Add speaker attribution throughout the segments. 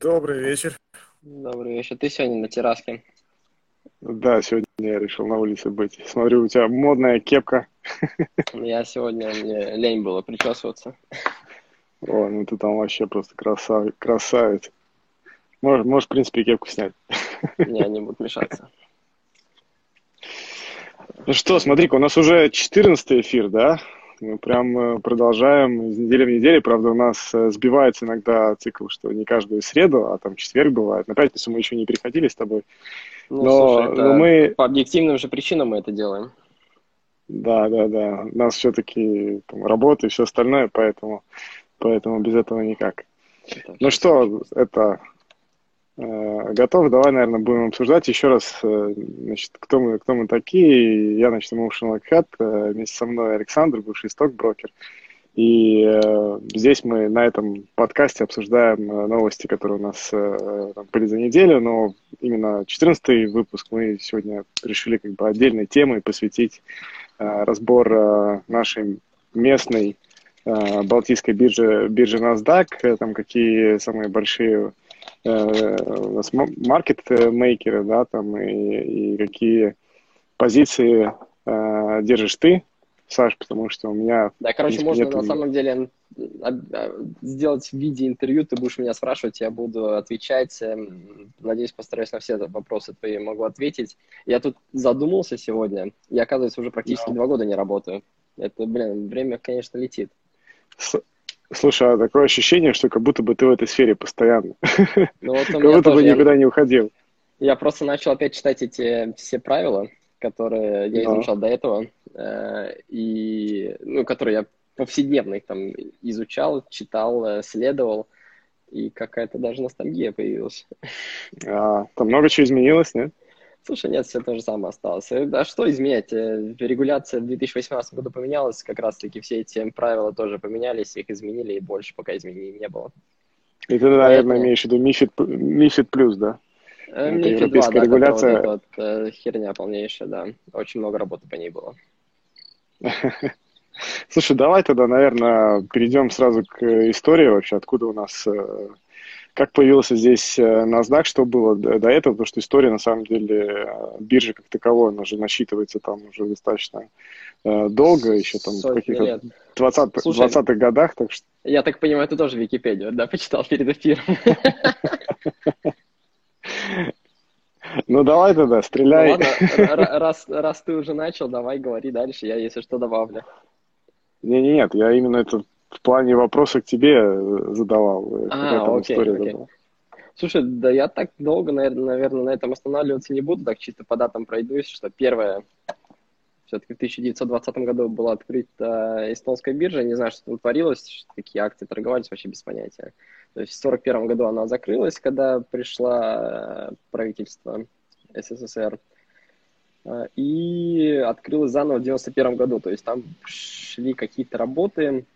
Speaker 1: Добрый вечер.
Speaker 2: Добрый вечер. Ты сегодня на терраске?
Speaker 1: Да, сегодня я решил на улице быть. Смотрю, у тебя модная кепка.
Speaker 2: Я сегодня, мне лень было причесываться.
Speaker 1: О, ну ты там вообще просто красавец. красавец. Можешь, можешь, в принципе, кепку снять.
Speaker 2: Не, не будут мешаться.
Speaker 1: Ну что, смотри-ка, у нас уже 14 эфир, да? Мы прям э, продолжаем из недели в неделю. Правда, у нас э, сбивается иногда цикл, что не каждую среду, а там четверг бывает. На пятницу мы еще не переходили с тобой.
Speaker 2: Ну, но, слушай, но мы... по объективным же причинам мы это делаем.
Speaker 1: Да, да, да. У нас все-таки там, работа и все остальное, поэтому, поэтому без этого никак. Это ну что, это готов. Давай, наверное, будем обсуждать еще раз, э, значит, кто мы, кто мы такие. Я, значит, Motion Lockhead, э, вместе со мной Александр, бывший стокброкер. И э, здесь мы на этом подкасте обсуждаем новости, которые у нас э, там, были за неделю, но именно 14 выпуск мы сегодня решили как бы отдельной темой посвятить э, разбор э, нашей местной э, балтийской биржи, биржи NASDAQ, там какие самые большие Э, у нас маркет-мейкеры, да, там, и, и какие позиции э, держишь ты, Саш, потому что у меня...
Speaker 2: Да, короче, можно нет... на самом деле сделать в виде интервью, ты будешь меня спрашивать, я буду отвечать. Эм, надеюсь, постараюсь на все вопросы твои могу ответить. Я тут задумался сегодня, я, оказывается, уже практически да. два года не работаю. Это, блин, время, конечно, летит.
Speaker 1: Слушай, а такое ощущение, что как будто бы ты в этой сфере постоянно. Ну, вот как будто бы никуда не уходил.
Speaker 2: Я просто начал опять читать эти все правила, которые я изучал до этого, э, и, ну, которые я повседневно их там изучал, читал, э, следовал, и какая-то даже ностальгия появилась.
Speaker 1: А, там много чего изменилось, нет?
Speaker 2: Слушай, нет, все то же самое осталось. Э, а что изменять? Э, регуляция в 2018 году поменялась, как раз-таки все эти правила тоже поменялись, их изменили, и больше пока изменений не было.
Speaker 1: И ты, наверное, Поэтому... имеешь в виду MIFID, MIFID плюс, да?
Speaker 2: MIFID 2, да, регуляция. Вот вот, херня полнейшая, да. Очень много работы по ней было.
Speaker 1: Слушай, давай тогда, наверное, перейдем сразу к истории вообще, откуда у нас как появился здесь э, NASDAQ, что было до этого, потому что история, на самом деле, э, биржи как таковой, она же насчитывается там уже достаточно э, долго, еще там в каких-то 20-х 20 годах. Так что...
Speaker 2: Я так понимаю, ты тоже Википедию, да, почитал перед эфиром?
Speaker 1: Ну давай тогда, стреляй. Ну,
Speaker 2: ладно, раз, раз ты уже начал, давай говори дальше, я если что добавлю.
Speaker 1: Не-не, нет, я именно это в плане вопроса к тебе э, задавал.
Speaker 2: Э, а, окей, окей. Слушай, да я так долго, наверное, на этом останавливаться не буду, так чисто по датам пройдусь, что первое, все-таки в 1920 году была открыта эстонская биржа, не знаю, что там творилось, какие акции торговались, вообще без понятия. То есть в 1941 году она закрылась, когда пришло э, правительство СССР, и открылась заново в 1991 году, то есть там шли какие-то работы,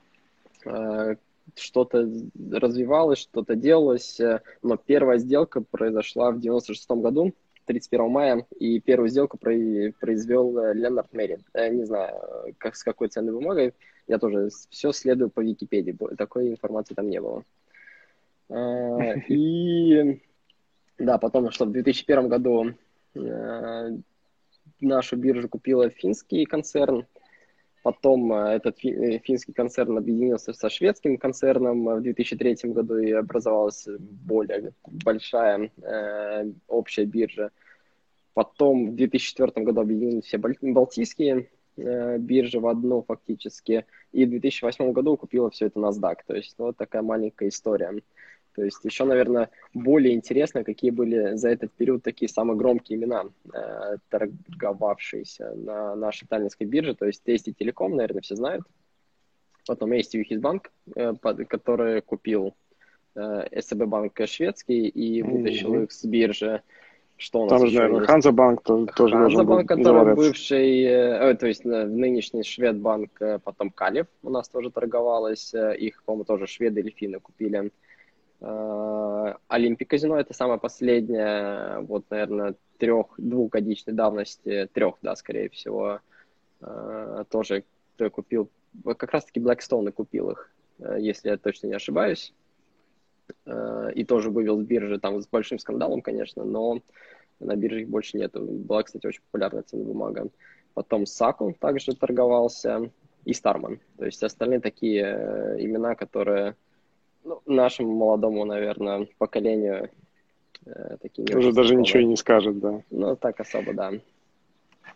Speaker 2: что-то развивалось, что-то делалось, э, но первая сделка произошла в 96 году, 31 мая, и первую сделку произвел э, Ленард Мерри. Я не знаю, как, с какой ценной бумагой, я тоже все следую по Википедии, такой информации там не было. И да, потом, что в 2001 году нашу биржу купила финский концерн, Потом э, этот э, финский концерн объединился со шведским концерном в 2003 году и образовалась более большая э, общая биржа. Потом в 2004 году объединились все балтийские э, биржи в одну фактически. И в 2008 году купила все это NASDAQ. То есть вот такая маленькая история. То есть еще, наверное, более интересно, какие были за этот период такие самые громкие имена, э, торговавшиеся на нашей таллинской бирже. То есть Тести Телеком, наверное, все знают. Потом есть Юхисбанк, э, который купил э, СБ банк шведский и вытащил mm-hmm. их с биржи.
Speaker 1: Что у нас Там же, наверное, Ханзабанк тоже
Speaker 2: Ханзабанк, который бывший, э, то есть э, нынешний Шведбанк, э, потом Калев у нас тоже торговалась, э, их, по-моему, тоже шведы или финны купили. Э, Олимпик казино это самое последнее, вот, наверное, трех, двухгодичной давности, трех, да, скорее всего, э, тоже кто купил, как раз-таки Blackstone купил их, э, если я точно не ошибаюсь. э, и тоже вывел с биржи, там с большим скандалом, конечно, но на бирже их больше нету. Была, кстати, очень популярная ценная бумага. Потом Саку также торговался и Старман. То есть остальные такие э, имена, которые ну, нашему молодому, наверное, поколению
Speaker 1: э, такие Уже даже знакомые. ничего и не скажет, да.
Speaker 2: Ну, так особо, да.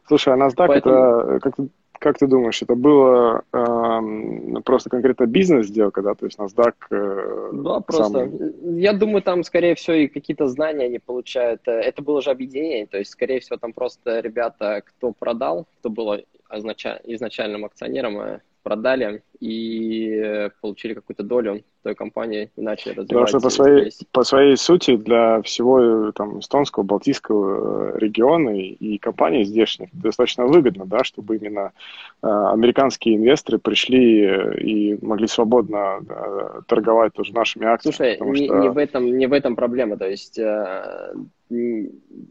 Speaker 1: Слушай, а NASDAQ Поэтому... это, как ты, как ты думаешь, это было э, просто конкретно бизнес-сделка, да, то есть NASDAQ... Э,
Speaker 2: да, просто, самый... я думаю, там, скорее всего, и какие-то знания они получают. Э, это было же объединение, то есть, скорее всего, там просто ребята, кто продал, кто был изначальным акционером, э, продали и получили какую-то долю той компании и начали развивать.
Speaker 1: Потому что по своей, по своей сути для всего там, эстонского, балтийского э, региона и компаний здешних достаточно выгодно, да, чтобы именно э, американские инвесторы пришли э, и могли свободно э, торговать тоже нашими акциями.
Speaker 2: Слушай, не, что... не, в этом, не в этом проблема, то есть э,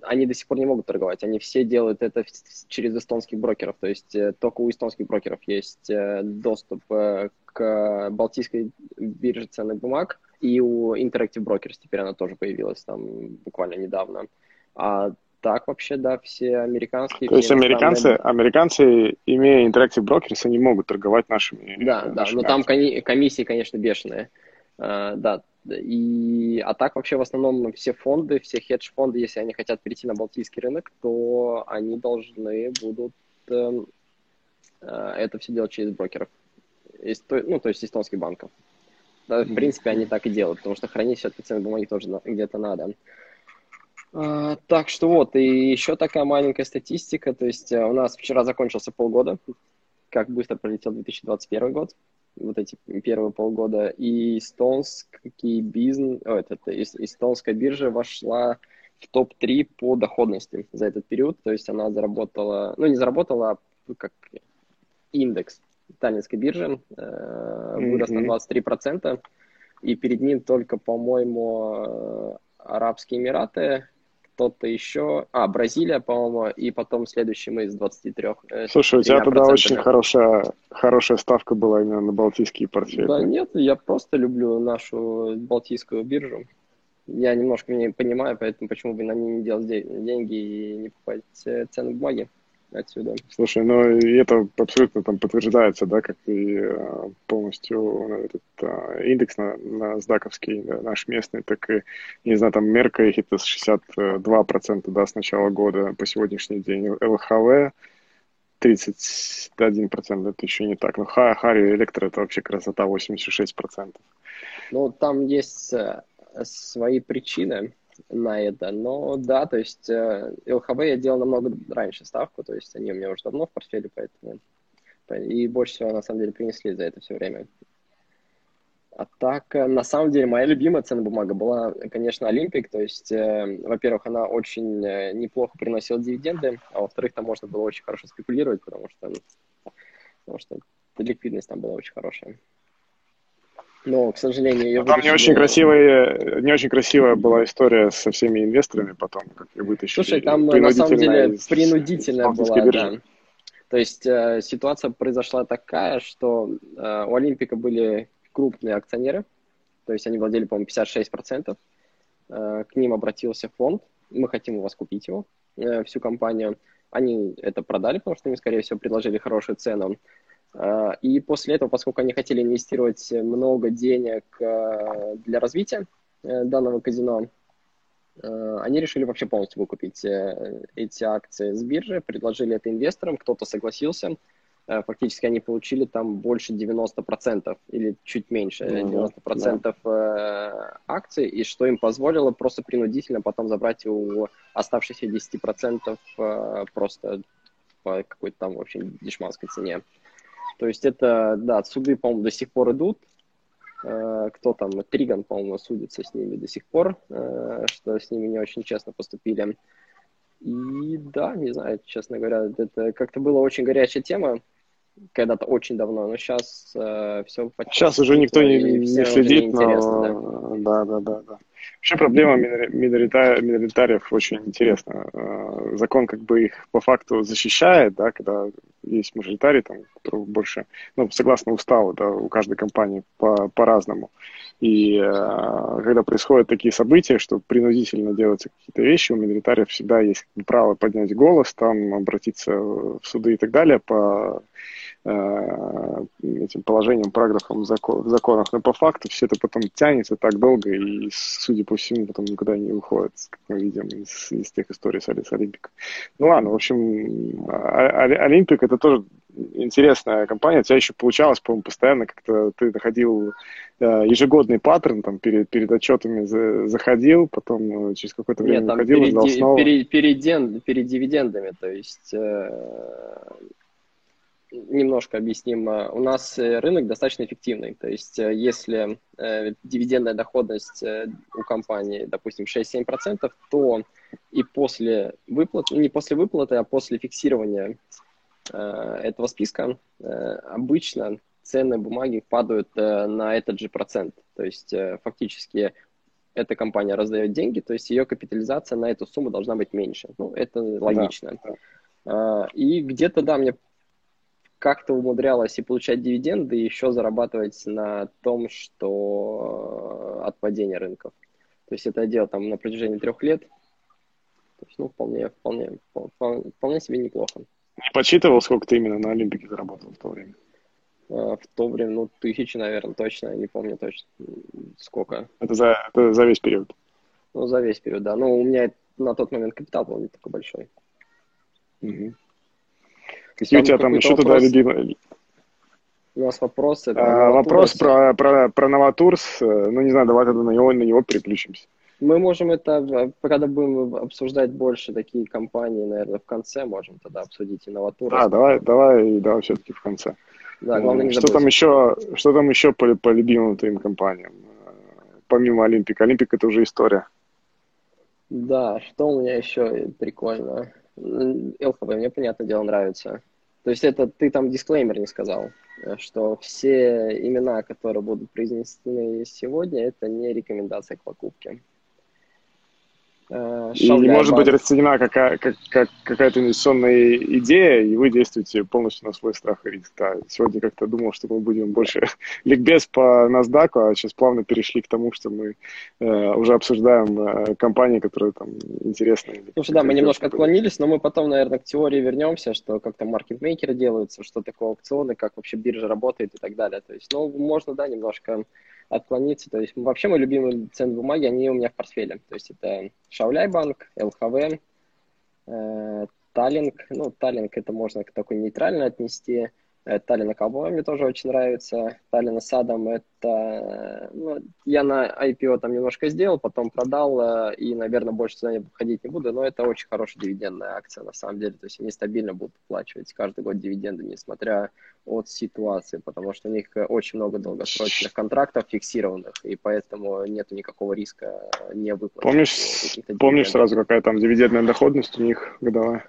Speaker 2: они до сих пор не могут торговать. Они все делают это через эстонских брокеров. То есть э, только у эстонских брокеров есть э, доступ э, к балтийской бирже ценных бумаг. И у Interactive Brokers теперь она тоже появилась там буквально недавно. А так вообще, да, все американские...
Speaker 1: То есть американцы, американцы, имея Interactive Brokers, они могут торговать нашими...
Speaker 2: Да, нашими да, но там комиссии, конечно, бешеные. Uh, да, и, а так вообще в основном все фонды, все хедж-фонды, если они хотят перейти на балтийский рынок, то они должны будут э, э, это все делать через брокеров. Эсто, ну, то есть эстонских банков. Да, в принципе, они так и делают, потому что хранить все-таки ценные бумаги тоже где-то надо. Uh, так что вот, и еще такая маленькая статистика, то есть uh, у нас вчера закончился полгода, как быстро пролетел 2021 год вот эти первые полгода, и эстонский бизнес, о, это, это, эстонская биржа вошла в топ-3 по доходности за этот период, то есть она заработала, ну не заработала, а ну, как индекс таллинской биржи э, вырос mm-hmm. на 23%, и перед ним только, по-моему, Арабские Эмираты, кто-то еще, а, Бразилия, по-моему, и потом следующий мы из 23.
Speaker 1: Э, Слушай, у тебя тогда очень хорошая, хорошая ставка была именно на балтийские портфели.
Speaker 2: Да нет, я просто люблю нашу балтийскую биржу. Я немножко не понимаю, поэтому почему бы на ней не делать деньги и не покупать э, ценные бумаги отсюда.
Speaker 1: Слушай, ну это абсолютно там подтверждается, да, как и э, полностью ну, этот а, индекс на, на сдаковский, да, наш местный, так и, не знаю, там мерка их это 62%, да, с начала года по сегодняшний день. ЛХВ 31%, это еще не так. Но Хари Электро это вообще красота 86%.
Speaker 2: Ну, там есть э, свои причины на это. Но да, то есть э, ЛХВ я делал намного раньше ставку, то есть они у меня уже давно в портфеле, поэтому и больше всего на самом деле принесли за это все время. А так, э, на самом деле, моя любимая ценная бумага была, конечно, Олимпик. То есть, э, во-первых, она очень э, неплохо приносила дивиденды, а во-вторых, там можно было очень хорошо спекулировать, потому что, потому что ликвидность там была очень хорошая но, к сожалению, ее
Speaker 1: Там не очень, красивая, не очень красивая была история со всеми инвесторами потом, как ее вытащили.
Speaker 2: Слушай, там на самом деле из, принудительная была, биржи. да. То есть э, ситуация произошла такая, что э, у Олимпика были крупные акционеры, то есть они владели, по-моему, 56%. Э, к ним обратился фонд, мы хотим у вас купить его, э, всю компанию. Они это продали, потому что им, скорее всего, предложили хорошую цену. А, и после этого, поскольку они хотели инвестировать много денег а, для развития э, данного казино, э, они решили вообще полностью выкупить э, эти акции с биржи, предложили это инвесторам, кто-то согласился. Фактически они получили там больше 90% или чуть меньше 90% да. акций, и что им позволило просто принудительно потом забрать у оставшихся 10% просто по какой-то там очень дешманской цене. То есть это, да, суды, по-моему, до сих пор идут. Э, кто там, Триган, по-моему, судится с ними до сих пор, э, что с ними не очень честно поступили. И да, не знаю, честно говоря, это как-то была очень горячая тема когда-то очень давно, но сейчас э, все...
Speaker 1: Сейчас уже никто не, не следит, но... Да. да, да, да, да. Вообще проблема миноритариев очень интересна. Э, закон как бы их по факту защищает, да, когда есть мажоритарий, там, который больше, ну, согласно уставу, да, у каждой компании по- по-разному. И э, когда происходят такие события, что принудительно делаются какие-то вещи, у миноритариев всегда есть право поднять голос, там, обратиться в суды и так далее по этим положением, параграфом в, закон, в законах, но по факту все это потом тянется так долго и, судя по всему, потом никуда не выходит, как мы видим из, из тех историй с, с Олимпиком. Ну ладно, в общем, а, Олимпик это тоже интересная компания. У тебя еще получалось, по-моему, постоянно как-то ты находил э, ежегодный паттерн, там, перед, перед отчетами за, заходил, потом э, через какое-то время Нет, там выходил, перед,
Speaker 2: снова. Перед, перед, перед дивидендами, то есть немножко объясним. Э, у нас э, рынок достаточно эффективный. То есть, э, если дивидендная доходность у компании, допустим, 6-7%, то и после выплаты, не после выплаты, а после фиксирования этого списка обычно ценные бумаги падают на этот же процент. То есть, фактически, эта компания раздает деньги, то есть ее капитализация на эту сумму должна быть меньше. Ну, это логично. Да, да. И где-то, да, мне как-то умудрялась и получать дивиденды, и еще зарабатывать на том, что от падения рынков. То есть это я делал там на протяжении трех лет. То есть, ну, вполне, вполне, вполне, вполне себе неплохо.
Speaker 1: Не подсчитывал, сколько ты именно на Олимпике заработал в то время?
Speaker 2: А, в то время, ну, тысячи, наверное, точно, не помню точно, сколько.
Speaker 1: Это за, это за весь период?
Speaker 2: Ну, за весь период, да. Ну, у меня на тот момент капитал был не такой большой.
Speaker 1: Угу. Какие у тебя там еще туда любимые?
Speaker 2: У нас вопросы.
Speaker 1: А, вопрос про, про, про Новотурс. Э, ну, не знаю, давай тогда на него, на него переключимся.
Speaker 2: Мы можем это, когда будем обсуждать больше такие компании, наверное, в конце можем тогда обсудить и Новотурс.
Speaker 1: А, давай, давай, давай все-таки в конце. Да, главное не что там еще, что там еще по, по любимым твоим компаниям? Э, помимо Олимпика. Олимпик это уже история.
Speaker 2: Да, что у меня еще прикольно? ЛХБ мне, понятное дело, нравится. То есть это ты там дисклеймер не сказал, э, что все имена, которые будут произнесены сегодня, это не рекомендация к покупке.
Speaker 1: Э, и не может быть расценена какая, как, как, какая-то инвестиционная идея, и вы действуете полностью на свой страх и риск. Да. Сегодня как-то думал, что мы будем больше ликбез по NASDAQ, а сейчас плавно перешли к тому, что мы э, уже обсуждаем э, компании, которые там интересны.
Speaker 2: Слушай, да, мы немножко отклонились, но мы потом, наверное, к теории вернемся, что как там маркетмейкеры делаются, что такое аукционы, как вообще биржа работает и так далее. То есть, ну, можно, да, немножко отклониться. То есть вообще мои любимые ценные бумаги, они у меня в портфеле. То есть это Шауляй банк, ЛХВ, э, Таллинг. Ну, Таллинг это можно к такой нейтрально отнести. Э, Таллина Ковбой мне тоже очень нравится. Таллина Садом это... Ну, я на IPO там немножко сделал, потом продал, э, и, наверное, больше туда ходить не буду, но это очень хорошая дивидендная акция, на самом деле. То есть они стабильно будут выплачивать каждый год дивиденды, несмотря от ситуации, потому что у них очень много долгосрочных контрактов фиксированных, и поэтому нет никакого риска не выплатить.
Speaker 1: Помнишь, помнишь сразу, какая там дивидендная доходность у них годовая?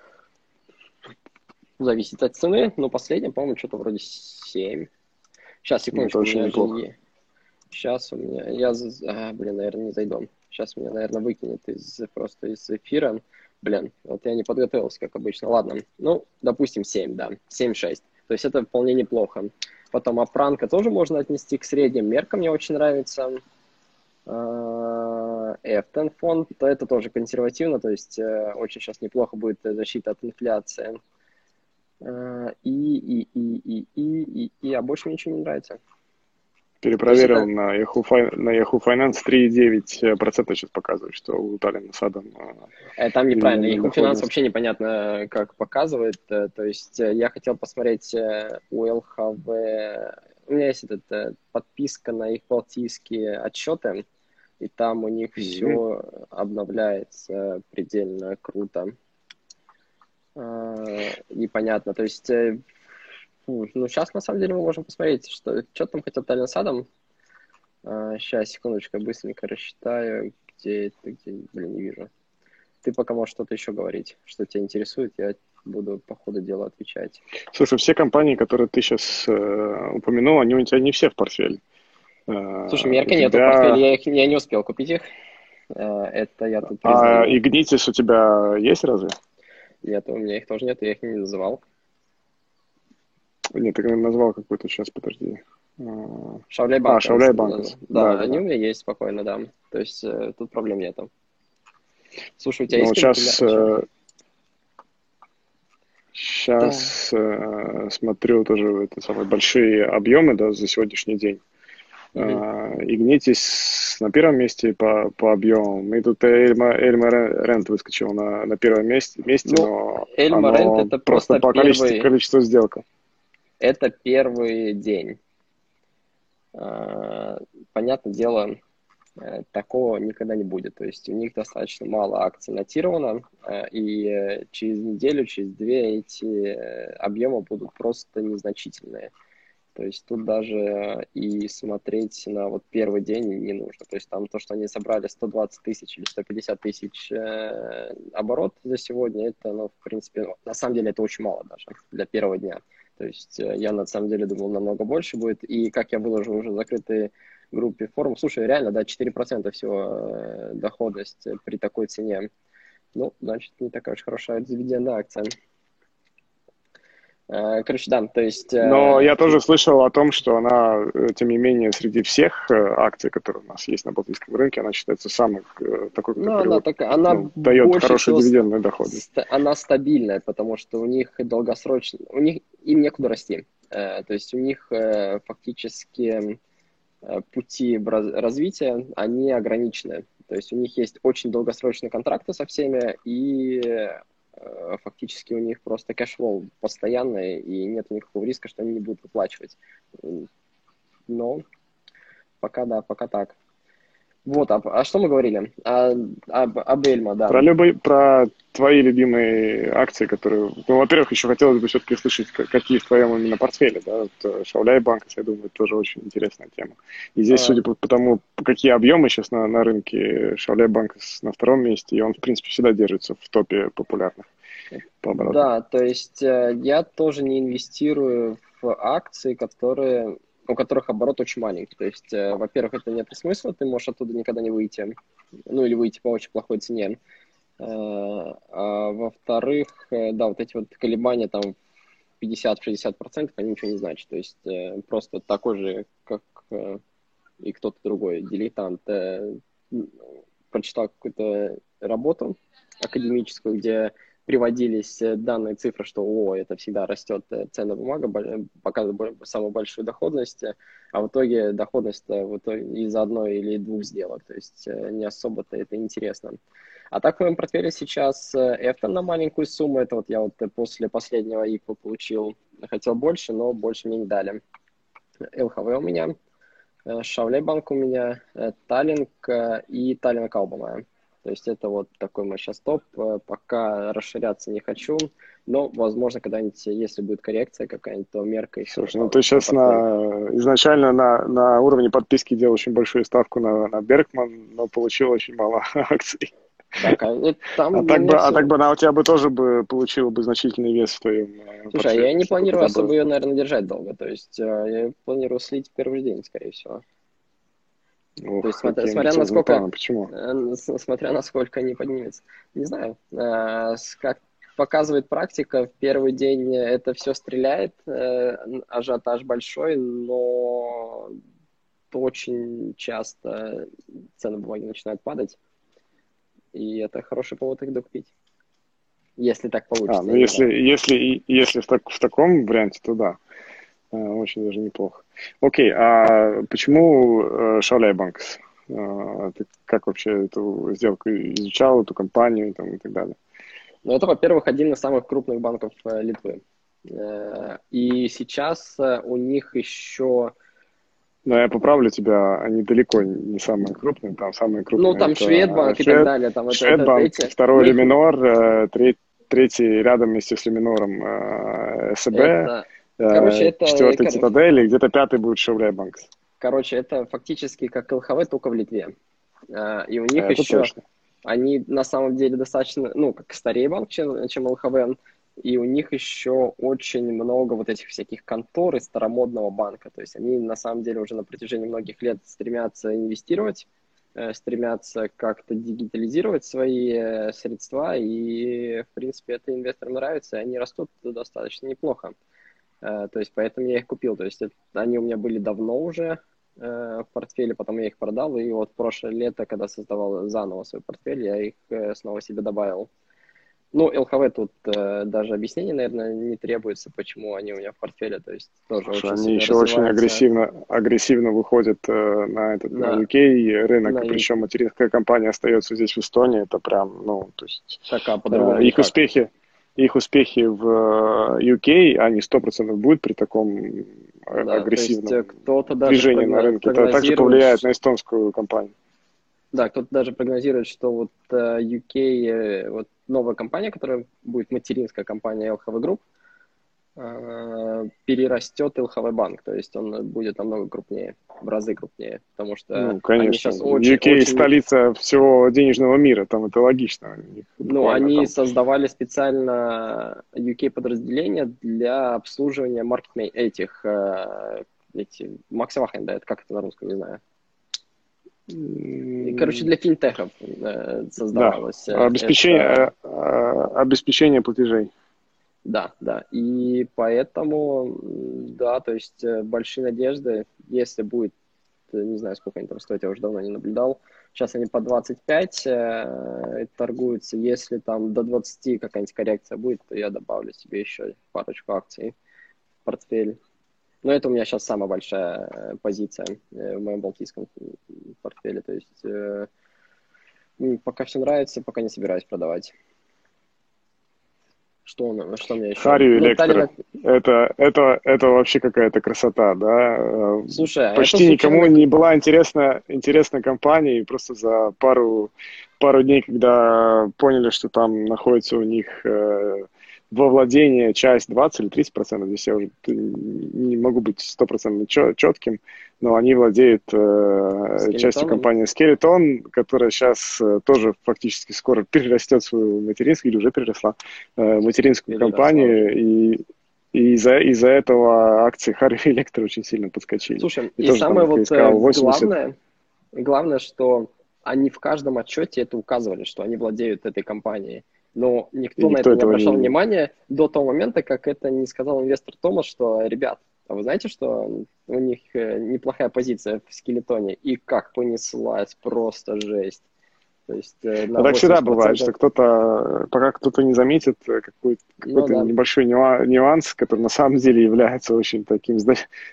Speaker 2: Зависит от цены, но последняя, по-моему, что-то вроде 7. Сейчас, секундочку.
Speaker 1: Это очень неплохо.
Speaker 2: Сейчас у меня... Я, а, блин, наверное, не зайду. Сейчас меня, наверное, выкинет из, просто из эфира. Блин, вот я не подготовился, как обычно. Ладно, ну, допустим, 7, да. 7-6. То есть это вполне неплохо. Потом Апранка тоже можно отнести к средним меркам, мне очень нравится. А, Эфтон фонд, то это тоже консервативно, то есть э, очень сейчас неплохо будет защита от инфляции. Э, и, и, и, и, и, и, и, а больше мне ничего не нравится.
Speaker 1: Перепроверил это... на, Yahoo, на Yahoo Finance 3,9% сейчас показывает, что у Таллина Садом...
Speaker 2: Э, там неправильно. Yahoo Finance вообще непонятно, как показывает. Э, то есть я хотел посмотреть у ЛХВ... У меня есть этот, подписка на их балтийские отчеты, и там у них mm-hmm. все обновляется предельно круто. Э, непонятно. То есть, э, ну, сейчас на самом деле мы можем посмотреть, что, что там хотел Таллин Садом. Сейчас, секундочку, я быстренько рассчитаю, где это, где, блин, не вижу. Ты пока можешь что-то еще говорить, что тебя интересует, я буду по ходу дела отвечать.
Speaker 1: Слушай, все компании, которые ты сейчас э, упомянул, они у тебя не все в портфеле.
Speaker 2: Слушай, Мерка тебя... нету в портфеле, я, их, я не успел купить их. Это я тут
Speaker 1: А Ignitis у тебя есть разве?
Speaker 2: Нет, у меня их тоже нет, я их не называл.
Speaker 1: Нет, ты назвал какой-то сейчас, подожди.
Speaker 2: Шауляй Банк.
Speaker 1: А, Шауляй Банк.
Speaker 2: Да, да, да, они да. у меня есть спокойно, да. То есть э, тут проблем нету. Слушай, у тебя
Speaker 1: ну,
Speaker 2: есть...
Speaker 1: сейчас, э, сейчас да. э, смотрю тоже это самые большие объемы да, за сегодняшний день. Mm-hmm. Игнитис на первом месте по, по объемам. И тут Эльма, Эльма Рент выскочил на, на первом месте, месте ну, но
Speaker 2: Эльма Рент это просто,
Speaker 1: по
Speaker 2: первый...
Speaker 1: количеству, количеству сделок.
Speaker 2: Это первый день. А, понятное дело, э, такого никогда не будет. То есть у них достаточно мало акций нотировано, э, и э, через неделю, через две эти объемы будут просто незначительные. То есть тут даже и смотреть на вот первый день не нужно. То есть там то, что они собрали 120 тысяч или 150 тысяч э, оборот за сегодня, это, ну, в принципе, ну, на самом деле это очень мало даже для первого дня. То есть э, я на самом деле думал намного больше будет. И как я выложил уже в закрытой группе форум, слушай, реально, да, 4% всего э, доходность при такой цене. Ну, значит, не такая уж хорошая дивидендная акция. Э, короче, да, то есть...
Speaker 1: Э, Но я тоже слышал о том, что она, э, тем не менее, среди всех акций, которые у нас есть на балтийском рынке, она считается самой такой,
Speaker 2: ну, она, такая, она
Speaker 1: ну, дает хорошие дивидендные доходы.
Speaker 2: Она стабильная, потому что у них долгосрочно, у них им некуда расти. То есть у них фактически пути развития, они ограничены. То есть у них есть очень долгосрочные контракты со всеми, и фактически у них просто cash flow постоянный, и нет никакого риска, что они не будут выплачивать. Но пока да, пока так. Вот, а, а что мы говорили? А, об, об Эльма, да.
Speaker 1: Про, любые, про твои любимые акции, которые... Ну, во-первых, еще хотелось бы все-таки слышать, какие в твоем именно портфеле, да, вот э, Шауляй Банк, я думаю, это тоже очень интересная тема. И здесь, а... судя по, по тому, какие объемы сейчас на, на рынке, Шауляй Банк на втором месте, и он, в принципе, всегда держится в топе популярных.
Speaker 2: По да, то есть э, я тоже не инвестирую в акции, которые у которых оборот очень маленький. То есть, э, во-первых, это нет смысла, ты можешь оттуда никогда не выйти, ну или выйти по очень плохой цене. Э, а во-вторых, э, да, вот эти вот колебания там 50-60%, они ничего не значат. То есть просто такой же, как и кто-то другой, дилетант, прочитал какую-то работу академическую, где приводились э, данные цифры, что о, это всегда растет э, ценная бумага, показывает самую большую доходность, э, а в итоге доходность в итоге из одной или двух сделок, то есть не особо-то это интересно. А так в моем портфеле сейчас Эфтон на маленькую сумму, это вот я вот после последнего ИКВа получил, хотел больше, но больше мне не дали. ЛХВ у меня, Шавлей банк у меня, Таллинг и Таллинг Алба моя. То есть это вот такой мой сейчас топ. Э, пока расширяться не хочу, но, возможно, когда-нибудь, если будет коррекция какая-нибудь, то мерка еще.
Speaker 1: Слушай, ну ты сейчас на, изначально на, на уровне подписки делал очень большую ставку на, на Бергман, но получил очень мало акций. Так, а, ну, там а, так бы, все... а так бы она у тебя бы тоже бы получила бы значительный вес в твоем
Speaker 2: э, Слушай, а я не планирую особо ее, наверное, держать долго. То есть э, я планирую слить первый день, скорее всего.
Speaker 1: Ох, То есть, смотря, смотря насколько. Почему?
Speaker 2: Э, смотря насколько они поднимется. Не знаю. Э, как показывает практика, в первый день это все стреляет, э, ажиотаж большой, но очень часто цены бумаги начинают падать. И это хороший повод их докупить. Если так получится.
Speaker 1: А, ну если, если, если в, так, в таком варианте, то да. Очень даже неплохо. Окей, а почему Шауляй Банкс? Ты как вообще эту сделку изучал, эту компанию там, и так далее?
Speaker 2: Ну, это, во-первых, один из самых крупных банков э, Литвы. Э, и сейчас э, у них еще...
Speaker 1: Но я поправлю тебя, они далеко не самые крупные, там самые крупные.
Speaker 2: Ну, там это Шведбанк Швед, и так далее. Там
Speaker 1: Шведбанк, это, это, второй Мы... Леминор, третий, третий рядом вместе с Леминором СБ. Это Короче, это... Четвертый кор... Цитадель, и где-то пятый будет Шеврей Банкс.
Speaker 2: Короче, это фактически как ЛХВ, только в Литве. А, и у них это еще... Точно. Они на самом деле достаточно, ну, как старее банк, чем, чем ЛХВ, и у них еще очень много вот этих всяких контор и старомодного банка. То есть они на самом деле уже на протяжении многих лет стремятся инвестировать э, стремятся как-то дигитализировать свои э, средства, и, в принципе, это инвесторам нравится, и они растут достаточно неплохо. То есть, поэтому я их купил. То есть, это, они у меня были давно уже в портфеле, потом я их продал, и вот прошлое лето, когда создавал заново свой портфель, я их снова себе добавил. Ну, ЛХВ тут э, даже объяснений, наверное, не требуется, почему они у меня в портфеле, то есть тоже
Speaker 1: Слушай, очень Они еще очень агрессивно, агрессивно выходят э, на этот да. на UK рынок, на причем материнская компания остается здесь в Эстонии, это прям, ну, то есть так, а э, их успехи, их успехи в UK, э, они сто процентов будут при таком э, да, агрессивном движении на рынке. Это также повлияет на эстонскую компанию.
Speaker 2: Да, кто-то даже прогнозирует, что вот UK, вот новая компания, которая будет материнская компания LHV Group, э, перерастет LHV банк, то есть он будет намного крупнее, в разы крупнее, потому что
Speaker 1: ну, конечно. они сейчас очень... UK очень... столица всего денежного мира, там это логично.
Speaker 2: Ну, они там... создавали специально UK подразделение для обслуживания маркетмей этих, э, эти, Макс Вахенда, это как это на русском, не знаю. Короче, для финтехов э, создавалось.
Speaker 1: Да. Обеспечение, это... Э, обеспечение платежей.
Speaker 2: Да, да. И поэтому, да, то есть э, большие надежды, если будет, не знаю, сколько они там стоят, я уже давно не наблюдал. Сейчас они по 25 э, торгуются. Если там до 20 какая-нибудь коррекция будет, то я добавлю себе еще парочку акций в портфель. Но это у меня сейчас самая большая э, позиция э, в моем балтийском портфеле. То есть э, пока все нравится, пока не собираюсь продавать. Что, что у меня еще?
Speaker 1: Харри ну, Электро. Это, это, это вообще какая-то красота, да?
Speaker 2: Слушай,
Speaker 1: а Почти это никому случайно... не была интересна, интересна компания, и просто за пару, пару дней, когда поняли, что там находится у них во владение часть 20 или 30 процентов, здесь я уже не могу быть стопроцентно четким, но они владеют э, частью компании Skeleton, которая сейчас э, тоже фактически скоро перерастет свою материнскую, или уже переросла, э, материнскую или компанию, и, и из-за из этого акции Harvey Electro очень сильно подскочили.
Speaker 2: Слушай, и, и самое вот сказал, 80... главное, главное, что они в каждом отчете это указывали, что они владеют этой компанией но никто, никто на это не обращал не... внимания до того момента, как это не сказал инвестор Томас, что, ребят, а вы знаете, что у них э, неплохая позиция в скелетоне, и как понеслась, просто жесть.
Speaker 1: То есть, э, ну, так всегда бывает, что кто-то, пока кто-то не заметит какой-то, какой-то ну, да. небольшой нюанс, который на самом деле является очень таким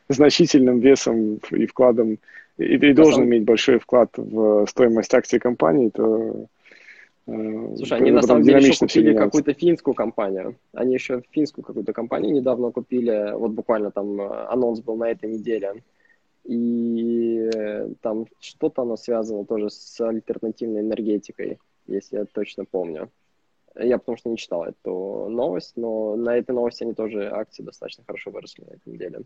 Speaker 1: значительным весом и вкладом, и, и должен самом... иметь большой вклад в стоимость акций компании, то
Speaker 2: Э, Слушай, они на самом деле еще купили какую-то финскую компанию. Они еще финскую какую-то компанию недавно купили. Вот буквально там э, анонс был на этой неделе. И э, там что-то оно связано тоже с альтернативной энергетикой, если я точно помню. Я потому что не читал эту новость, но на этой новости они тоже акции достаточно хорошо выросли на этой неделе.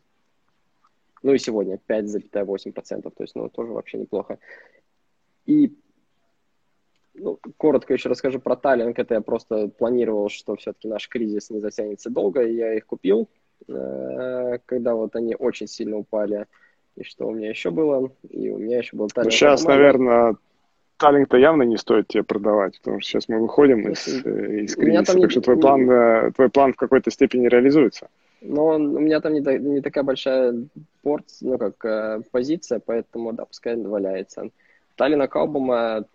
Speaker 2: Ну и сегодня 5,8%, то есть, ну, тоже вообще неплохо. И ну, коротко еще расскажу про Таллинг. Это я просто планировал, что все-таки наш кризис не затянется долго, и я их купил, э, когда вот они очень сильно упали. И что у меня еще было? И у меня еще был
Speaker 1: Таллинг. Ну, сейчас, наверное, Таллинг-то явно не стоит тебе продавать, потому что сейчас мы выходим из, э, из кризиса, так не, что твой, не, план, э, твой план в какой-то степени реализуется.
Speaker 2: Но у меня там не, не такая большая порт, ну как позиция, поэтому да, пускай валяется. Таллина Каубума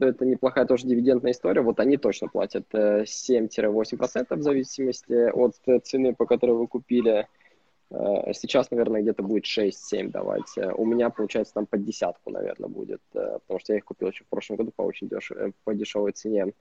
Speaker 2: это неплохая тоже дивидендная история. Вот они точно платят 7-8% э, в зависимости от цены, по которой вы купили. Э, сейчас, наверное, где-то будет 6-7 давать. У меня, получается, там под десятку, наверное, будет, э, потому что я их купил еще в прошлом году по очень деш... по дешевой цене.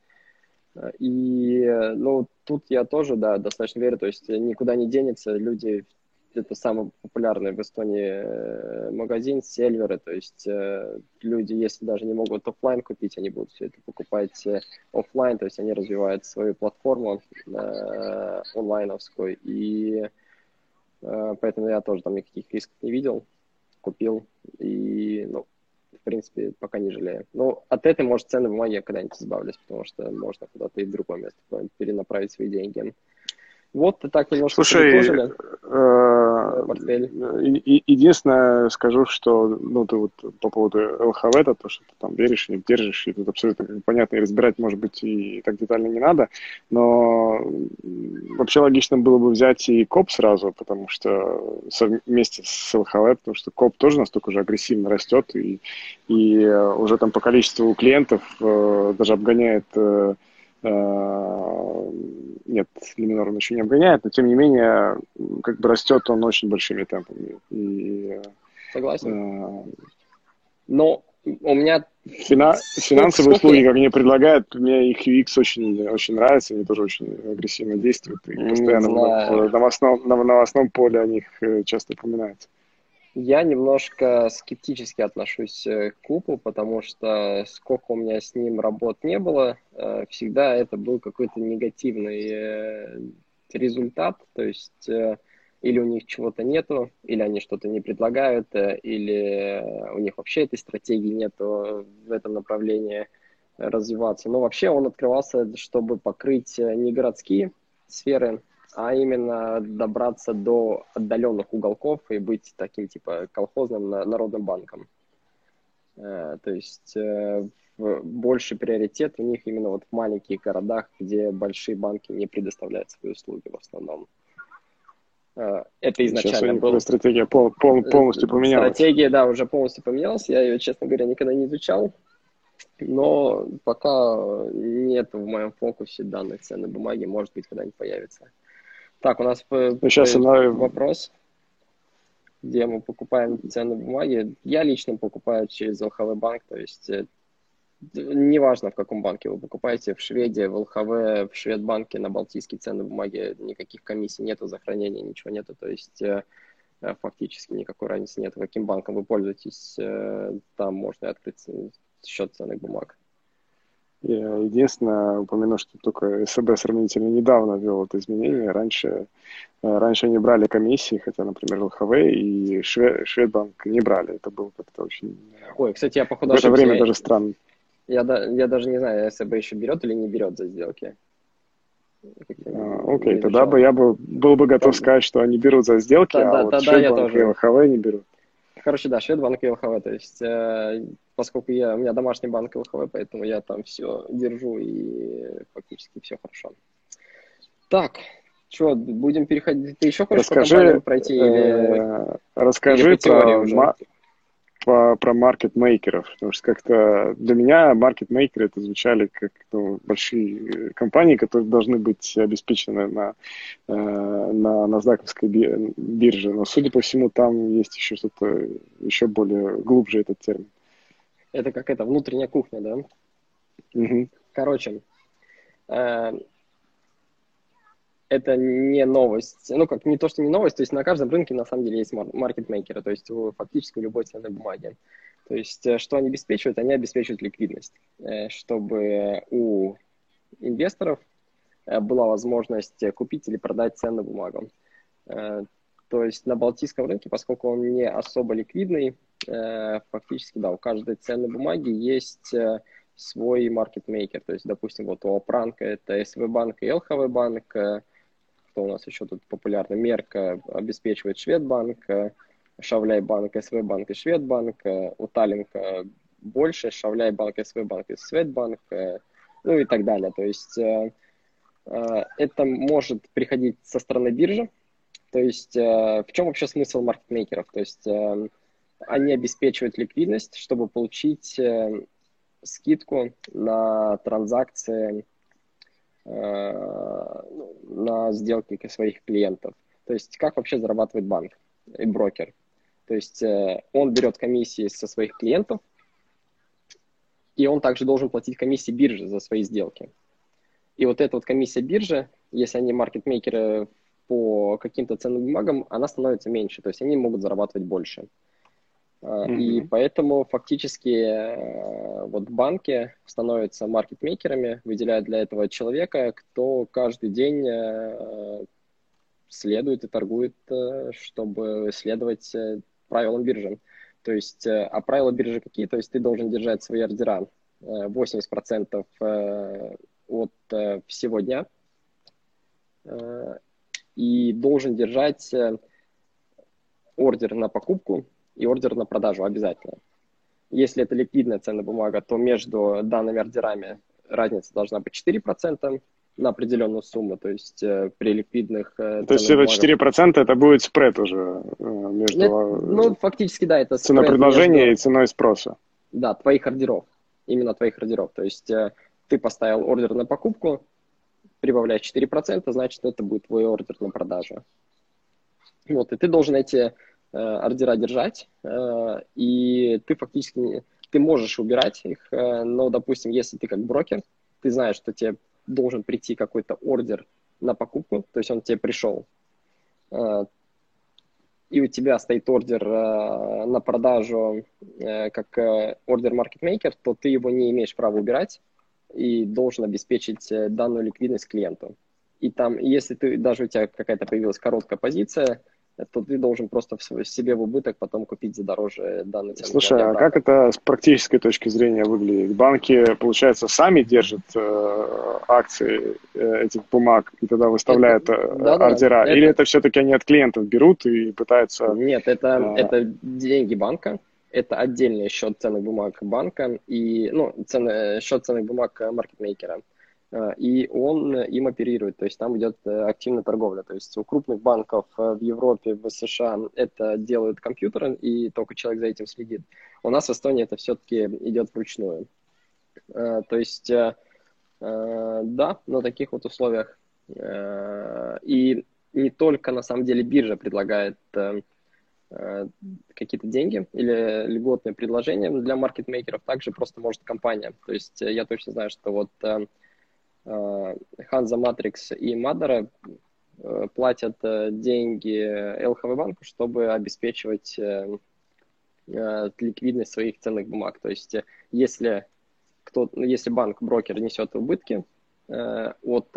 Speaker 2: И, ну, тут я тоже, да, достаточно верю, то есть никуда не денется, люди это самый популярный в Эстонии э, магазин, сельверы, то есть э, люди, если даже не могут офлайн купить, они будут все это покупать э, офлайн, то есть они развивают свою платформу онлайновскую, и поэтому я тоже там никаких рисков не видел, купил, и, ну, в принципе, пока не жалею. Но от этой, может, цены бумаги я когда-нибудь избавлюсь, потому что можно куда-то и в другое место перенаправить свои деньги. Вот, так немножко
Speaker 1: Слушай, э,
Speaker 2: портфель.
Speaker 1: Единственное, скажу, что ну, ты вот по поводу ЛХВ, то, что ты там веришь, не держишь, и тут абсолютно понятно, и разбирать, может быть, и так детально не надо, но вообще логично было бы взять и Coop сразу, потому что вместе с LHV, потому что Coop тоже настолько уже агрессивно растет, и, и уже там по количеству клиентов э, даже обгоняет э, Э, нет, Luminor он еще не обгоняет, но тем не менее, как бы растет он очень большими темпами. И,
Speaker 2: Согласен. Э, но у меня...
Speaker 1: Фина... Финансовые услуги, как мне предлагают, мне их UX очень, очень нравится, они тоже очень агрессивно действуют, и постоянно в новостном, на новостном поле о них э, часто упоминаются.
Speaker 2: Я немножко скептически отношусь э, к Купу, потому что сколько у меня с ним работ не было, э, всегда это был какой-то негативный э, результат, то есть или у них чего-то нету, или они что-то не предлагают, или у них вообще этой стратегии нету в этом направлении развиваться. Но вообще он открывался, чтобы покрыть не городские сферы, а именно добраться до отдаленных уголков и быть таким типа колхозным народным банком. Э, то есть э, больше приоритет у них именно вот в маленьких городах, где большие банки не предоставляют свои услуги в основном. Э, это изначально
Speaker 1: была... Стратегия пол, пол, полностью поменялась.
Speaker 2: Стратегия, да, уже полностью поменялась. Я ее, честно говоря, никогда не изучал. Но пока нет в моем фокусе данных ценной бумаги, может быть, когда-нибудь появится. Так, у нас ну, сейчас она... вопрос, где мы покупаем ценные бумаги. Я лично покупаю через ЛХВ банк, то есть э, неважно, в каком банке вы покупаете, в Шведии, в ЛХВ, в Шведбанке, на Балтийские ценные бумаги, никаких комиссий нету, за хранение ничего нету, то есть э, э, фактически никакой разницы нет, каким банком вы пользуетесь, там можно открыть счет ценных бумаг.
Speaker 1: Я единственное упомяну, что только СБ сравнительно недавно ввел это изменение. Раньше, э, раньше они брали комиссии, хотя, например, ЛХВ и Швед, Шведбанк не брали. Это было как-то очень...
Speaker 2: Ой, кстати, я походу
Speaker 1: В это время я... даже странно.
Speaker 2: Я, я даже не знаю, СБ еще берет или не берет за сделки.
Speaker 1: А, окей, тогда бы я был, был бы готов да. сказать, что они берут за сделки, тогда, а вот тогда Шведбанк и ЛХВ не берут.
Speaker 2: Короче, да, Шведбанк и ЛХВ. То есть, э, поскольку я, у меня домашний банк ЛХВ, поэтому я там все держу и фактически все хорошо. Так, что, будем переходить? Ты еще хочешь
Speaker 1: расскажи, пройти? Или, э, расскажи или про, уже? По, про маркетмейкеров, потому что как-то для меня маркетмейкеры это звучали как ну, большие компании, которые должны быть обеспечены на, э, на NASDAQ бирже, но, судя по всему, там есть еще что-то еще более глубже этот термин.
Speaker 2: Это как это, внутренняя кухня, да? Угу. Короче, э, это не новость. Ну, как не то, что не новость, то есть на каждом рынке на самом деле есть маркетмейкеры, то есть фактически любой ценной бумаги. То есть э, что они обеспечивают? Они обеспечивают ликвидность, э, чтобы у инвесторов э, была возможность купить или продать ценную бумагу. То есть на Балтийском рынке, поскольку он не особо ликвидный, фактически, да, у каждой ценной бумаги есть свой маркетмейкер. То есть, допустим, вот у Опранка это СВ банк и ЛХВ кто у нас еще тут популярный, Мерка обеспечивает Шведбанк, Шавляй банк, СВ банк и Шведбанк, у Таллинка больше, Шавляй банк, СВ банк и Светбанк, ну и так далее. То есть э, э, это может приходить со стороны биржи. То есть э, в чем вообще смысл маркетмейкеров? То есть они обеспечивают ликвидность, чтобы получить скидку на транзакции Э, на сделки своих клиентов. То есть как вообще зарабатывает банк и брокер. То есть э, он берет комиссии со своих клиентов, и он также должен платить комиссии бирже за свои сделки. И вот эта вот комиссия биржи, если они маркетмейкеры по каким-то ценным бумагам, она становится меньше, то есть они могут зарабатывать больше. Mm-hmm. И поэтому фактически э, вот банки становятся маркетмейкерами, выделяют для этого человека, кто каждый день э, следует и торгует, э, чтобы следовать правилам биржи. То есть, а правила биржи какие? То есть ты должен держать свои ордера 80% от всего дня и должен держать ордер на покупку и ордер на продажу обязательно. Если это ликвидная ценная бумага, то между данными ордерами разница должна быть 4% на определенную сумму, то есть э, при ликвидных...
Speaker 1: Э, то есть это 4% это будет спред уже э, между... Это,
Speaker 2: ну, фактически, да, это
Speaker 1: Цена предложения между, и ценой спроса.
Speaker 2: Да, твоих ордеров, именно твоих ордеров. То есть э, ты поставил ордер на покупку, прибавляешь 4%, значит, это будет твой ордер на продажу. Вот, и ты должен эти ордера держать, э, и ты фактически ты можешь убирать их, э, но, допустим, если ты как брокер, ты знаешь, что тебе должен прийти какой-то ордер на покупку, то есть он тебе пришел, э, и у тебя стоит ордер э, на продажу э, как э, ордер маркетмейкер, то ты его не имеешь права убирать и должен обеспечить э, данную ликвидность клиенту. И там, если ты, даже у тебя какая-то появилась короткая позиция, то ты должен просто в себе в убыток потом купить за дороже данный ценный
Speaker 1: Слушай, а как это с практической точки зрения выглядит? Банки, получается, сами держат э, акции э, этих бумаг и тогда выставляют это, э, да, ордера? Да, Или это, это все-таки они от клиентов берут и пытаются...
Speaker 2: Нет, это, э... это деньги банка, это отдельный счет ценных бумаг банка и, ну, цены, счет ценных бумаг маркетмейкера. Э, и он им оперирует, то есть там идет э, активная торговля. То есть у крупных банков э, в Европе, в США это делают компьютеры, и только человек за этим следит. У нас в Эстонии это все-таки идет вручную. То есть, да, на таких вот условиях. И не только, на самом деле, биржа предлагает какие-то деньги или льготные предложения для маркетмейкеров, также просто может компания. То есть я точно знаю, что вот Ханза Матрикс и Мадара э, платят э, деньги ЛХВ банку, чтобы обеспечивать э, ликвидность своих ценных бумаг. То есть если, кто, если банк, брокер несет убытки от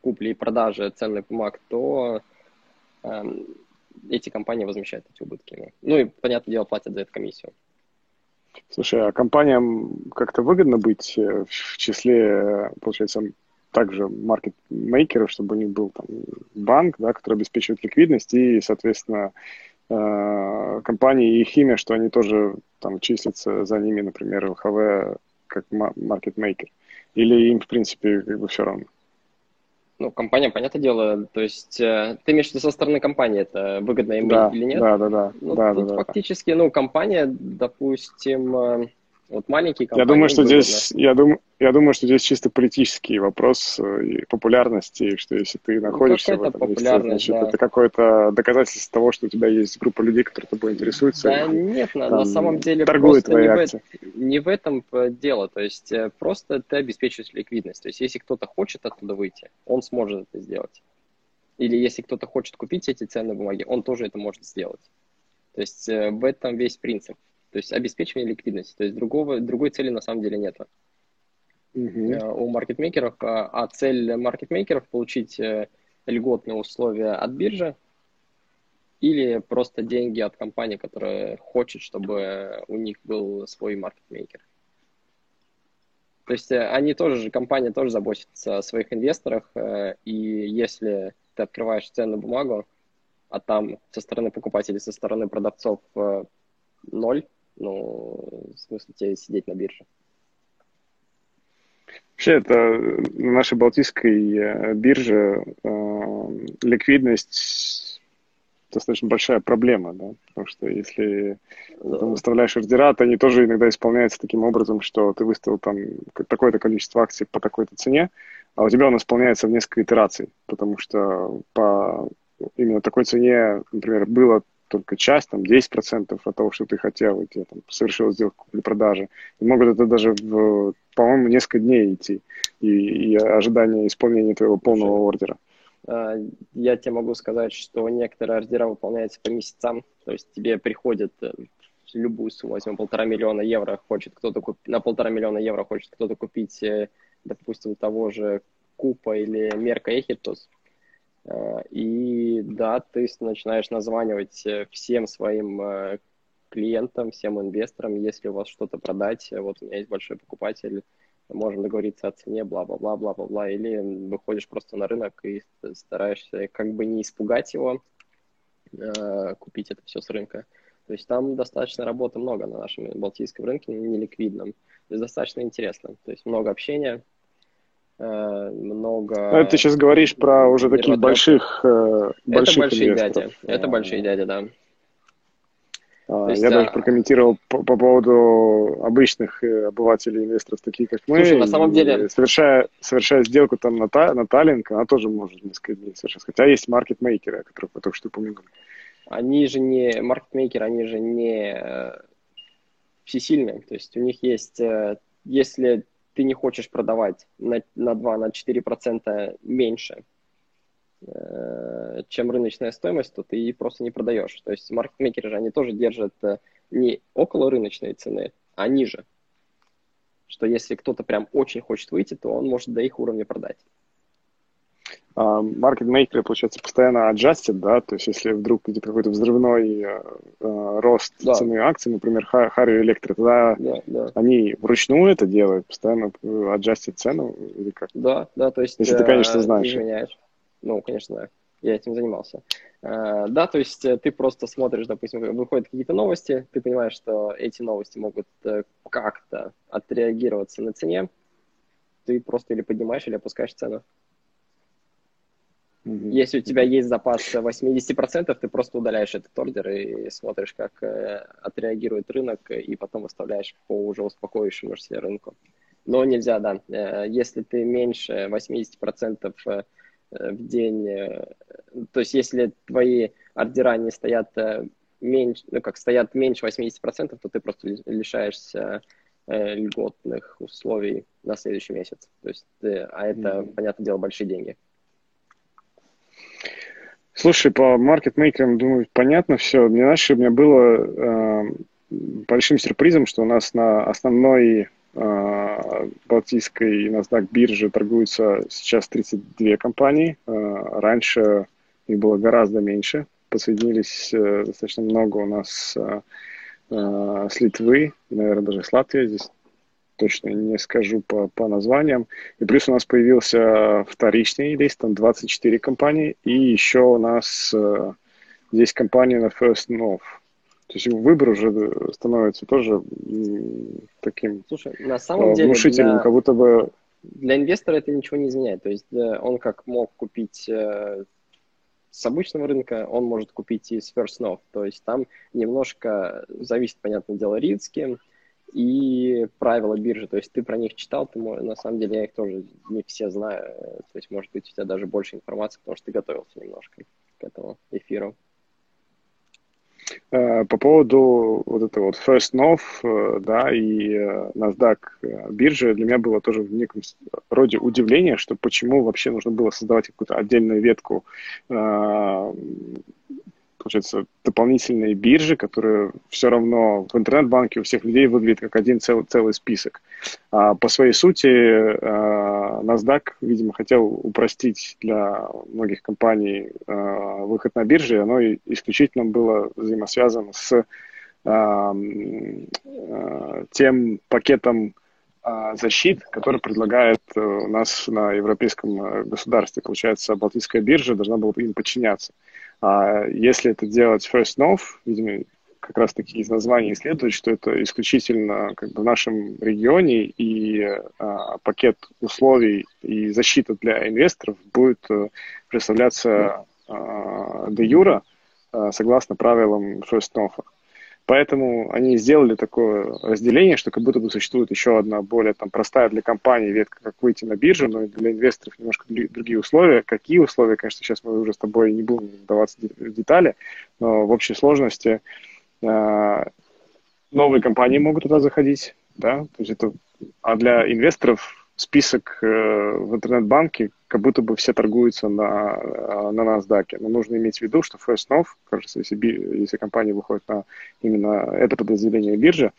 Speaker 2: купли и продажи ценных бумаг, то эти компании возмещают эти убытки. Ну и, понятное дело, платят за это комиссию.
Speaker 1: Слушай, а компаниям как-то выгодно быть э, в числе, получается, также маркетмейкеров, чтобы у них был там банк, да, который обеспечивает ликвидность, и, соответственно, э, компании и химия, что они тоже там числятся за ними, например, ЛХВ как маркетмейкер. Или им, в принципе, как бы все равно?
Speaker 2: Ну, компания, понятное дело, то есть э, ты имеешь в виду со стороны компании, это выгодно им да, или нет?
Speaker 1: Да, да, да.
Speaker 2: Ну,
Speaker 1: да,
Speaker 2: тут
Speaker 1: да,
Speaker 2: фактически, да. ну, компания, допустим, э, вот маленькие компании...
Speaker 1: Я думаю, что здесь, я думаю, я думаю, что здесь чисто политический вопрос э, и популярности, что если ты ну, находишься ну, в этом месте, значит, да. это какое-то доказательство того, что у тебя есть группа людей, которые тобой интересуются.
Speaker 2: Да и, нет, там, на самом деле просто не в, не в этом дело. То есть э, просто ты обеспечиваешь ликвидность. То есть если кто-то хочет оттуда выйти, он сможет это сделать. Или если кто-то хочет купить эти ценные бумаги, он тоже это может сделать. То есть э, в этом весь принцип. То есть обеспечивание ликвидности. То есть другого, другой цели на самом деле нет uh-huh. у маркетмейкеров, а, а цель маркетмейкеров получить э, льготные условия от биржи или просто деньги от компании, которая хочет, чтобы у них был свой маркетмейкер. То есть э, они тоже же, компания тоже заботится о своих инвесторах, и если ты открываешь ценную бумагу, а там со стороны покупателей, со стороны продавцов ноль, ну, в смысле тебе сидеть на бирже.
Speaker 1: Вообще, это на нашей Балтийской э, бирже э, ликвидность достаточно большая проблема, да, потому что если ты выставляешь ордера, то они тоже иногда исполняются таким образом, что ты выставил там такое-то количество акций по такой-то цене, а у тебя он исполняется в несколько итераций, потому что по именно такой цене, например, было только часть, там, 10% от того, что ты хотел, и тебе там, совершил сделку купли-продажи. И могут это даже, в, по-моему, несколько дней идти, и, и ожидание исполнения твоего полного ордера.
Speaker 2: А, я тебе могу сказать, что некоторые ордера выполняются по месяцам, то есть тебе приходит э, любую сумму, возьмем полтора миллиона евро, хочет кто-то купить, на полтора миллиона евро хочет кто-то купить, э, допустим, того же Купа или Мерка Эхитос, и да, ты начинаешь названивать э, всем своим э, клиентам, всем инвесторам, если у вас что-то продать, вот у меня есть большой покупатель, можем договориться о цене, бла-бла-бла, бла-бла-бла, или выходишь просто на рынок и стараешься как бы не испугать его, э, купить это все с рынка. То есть там достаточно работы много на нашем балтийском рынке, неликвидном. То есть достаточно интересно. То есть много общения, э, много...
Speaker 1: Но ну, ты сейчас говоришь про уже таких больших, э, больших
Speaker 2: Это большие
Speaker 1: инвесторов.
Speaker 2: дяди. Это большие дяди, да.
Speaker 1: А, есть, я а... даже прокомментировал по, по поводу обычных э, обывателей, инвесторов, таких как мы.
Speaker 2: Слушай, на самом деле...
Speaker 1: Совершая, совершая сделку там на, та, на Таллинг, она тоже может несколько дней совершать. Хотя есть маркетмейкеры, о которых вы только что упомянули.
Speaker 2: Они же не маркетмейкеры, они же не э, всесильные. То есть у них есть, э, если ты не хочешь продавать на, на 2-4% на 4% меньше, Э, чем рыночная стоимость, то ты просто не продаешь. То есть маркетмейкеры же, они тоже держат э, не около рыночной цены, а ниже. Что если кто-то прям очень хочет выйти, то он может до их уровня продать.
Speaker 1: Маркетмейкеры, uh, получается, постоянно аджастят, да, то есть если вдруг идет какой-то взрывной uh, рост да. цены акций, например, Харри Электро, тогда да, да. они вручную это делают, постоянно аджастят цену или как?
Speaker 2: Да, да, то есть...
Speaker 1: Если ты, конечно, знаешь.
Speaker 2: Изменяешь. Ну, конечно, я этим занимался. Да, то есть э, ты просто смотришь, допустим, выходят какие-то новости, ты понимаешь, что эти новости могут как-то отреагироваться на цене, ты просто или поднимаешь, или опускаешь цену. Mm-hmm. Если у тебя есть запас 80%, ты просто удаляешь этот ордер и смотришь, как uh, отреагирует рынок, и потом выставляешь по уже успокоившемуся рынку. Но нельзя, да. Если ты меньше 80% Э, в день. Э, то есть если твои ордера не стоят э, меньше, ну как стоят меньше 80%, то ты просто лишаешься льготных условий на следующий месяц. То есть, а это, mm-hmm. понятное дело, большие деньги.
Speaker 1: Слушай, по маркетмейкерам, думаю, понятно все. Мне, знаешь, у меня было э, большим сюрпризом, что у нас на основной а, Балтийской NASDAQ бирже торгуются сейчас 32 компании. А, раньше их было гораздо меньше. Подсоединились э, достаточно много у нас а, с Литвы, наверное, даже с Латвии. Здесь точно не скажу по, по названиям. И плюс у нас появился вторичный лист, там 24 компании. И еще у нас здесь компания на First North. То есть выбор уже становится тоже таким
Speaker 2: Слушай, на самом деле
Speaker 1: внушительным, для, как будто бы...
Speaker 2: Для инвестора это ничего не изменяет. То есть он как мог купить э, с обычного рынка, он может купить и с First North. То есть там немножко зависит, понятное дело, риски и правила биржи. То есть ты про них читал, ты, на самом деле я их тоже не все знаю. То есть, может быть, у тебя даже больше информации, потому что ты готовился немножко к этому эфиру.
Speaker 1: Э, по поводу вот этого вот First North, э, да, и э, NASDAQ биржи, для меня было тоже в неком роде удивление, что почему вообще нужно было создавать какую-то отдельную ветку получается, дополнительные биржи, которые все равно в интернет-банке у всех людей выглядят как один целый, целый список. А по своей сути, а, NASDAQ, видимо, хотел упростить для многих компаний а, выход на биржи, оно исключительно было взаимосвязано с а, тем пакетом защит, который предлагает э, у нас на европейском э, государстве. Получается, Балтийская биржа должна была им подчиняться. А если это делать first nov, видимо, как раз таки из названия следует, что это исключительно как бы в нашем регионе, и а, пакет условий и защита для инвесторов будет а, представляться а, де юра а, согласно правилам first nov. Поэтому они сделали такое разделение, что как будто бы существует еще одна более там, простая для компании ветка, как выйти на биржу, но для инвесторов немножко другие условия. Какие условия, конечно, сейчас мы уже с тобой не будем вдаваться в детали, но в общей сложности э, новые компании могут туда заходить, да, то есть это, а для инвесторов список э, в интернет-банке, как будто бы все торгуются на, э, на NASDAQ. Но нужно иметь в виду, что First North, кажется, если, если компания выходит на именно это подразделение биржи,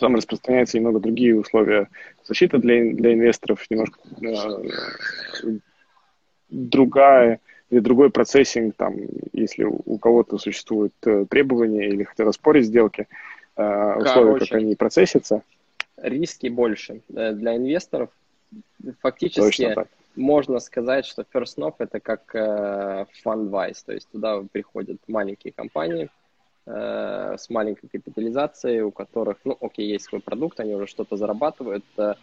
Speaker 1: там распространяются немного другие условия защиты для, для инвесторов, немножко э, другая или другой процессинг, там, если у, кого-то существуют э, требования или хотят оспорить сделки, э, условия, Короче. как они процессятся
Speaker 2: риски больше. Для инвесторов фактически можно сказать, что First North это как э, FundWise, то есть туда приходят маленькие компании э, с маленькой капитализацией, у которых, ну, окей, есть свой продукт, они уже что-то зарабатывают, э,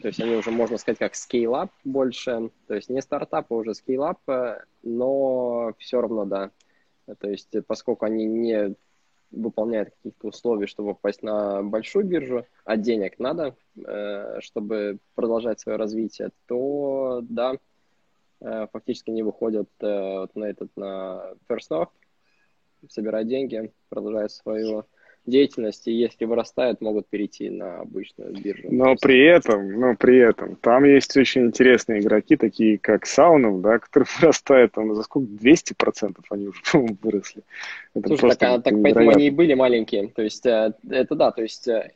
Speaker 2: то есть они уже, можно сказать, как scale-up больше, то есть не стартап, а уже scale-up, э, но все равно, да. То есть поскольку они не выполняет каких-то условий, чтобы попасть на большую биржу, а денег надо, э, чтобы продолжать свое развитие, то да, э, фактически они выходят э, на этот на First North, собирают деньги, продолжают свою деятельность, и если вырастают, могут перейти на обычную биржу.
Speaker 1: Но при этом, но при этом, там есть очень интересные игроки, такие как Саунов, да, которые вырастают там за сколько? 200% они уже, по-моему, выросли.
Speaker 2: Это Слушай, так, а, так поэтому они и были маленькие. То есть э, это да, то есть э,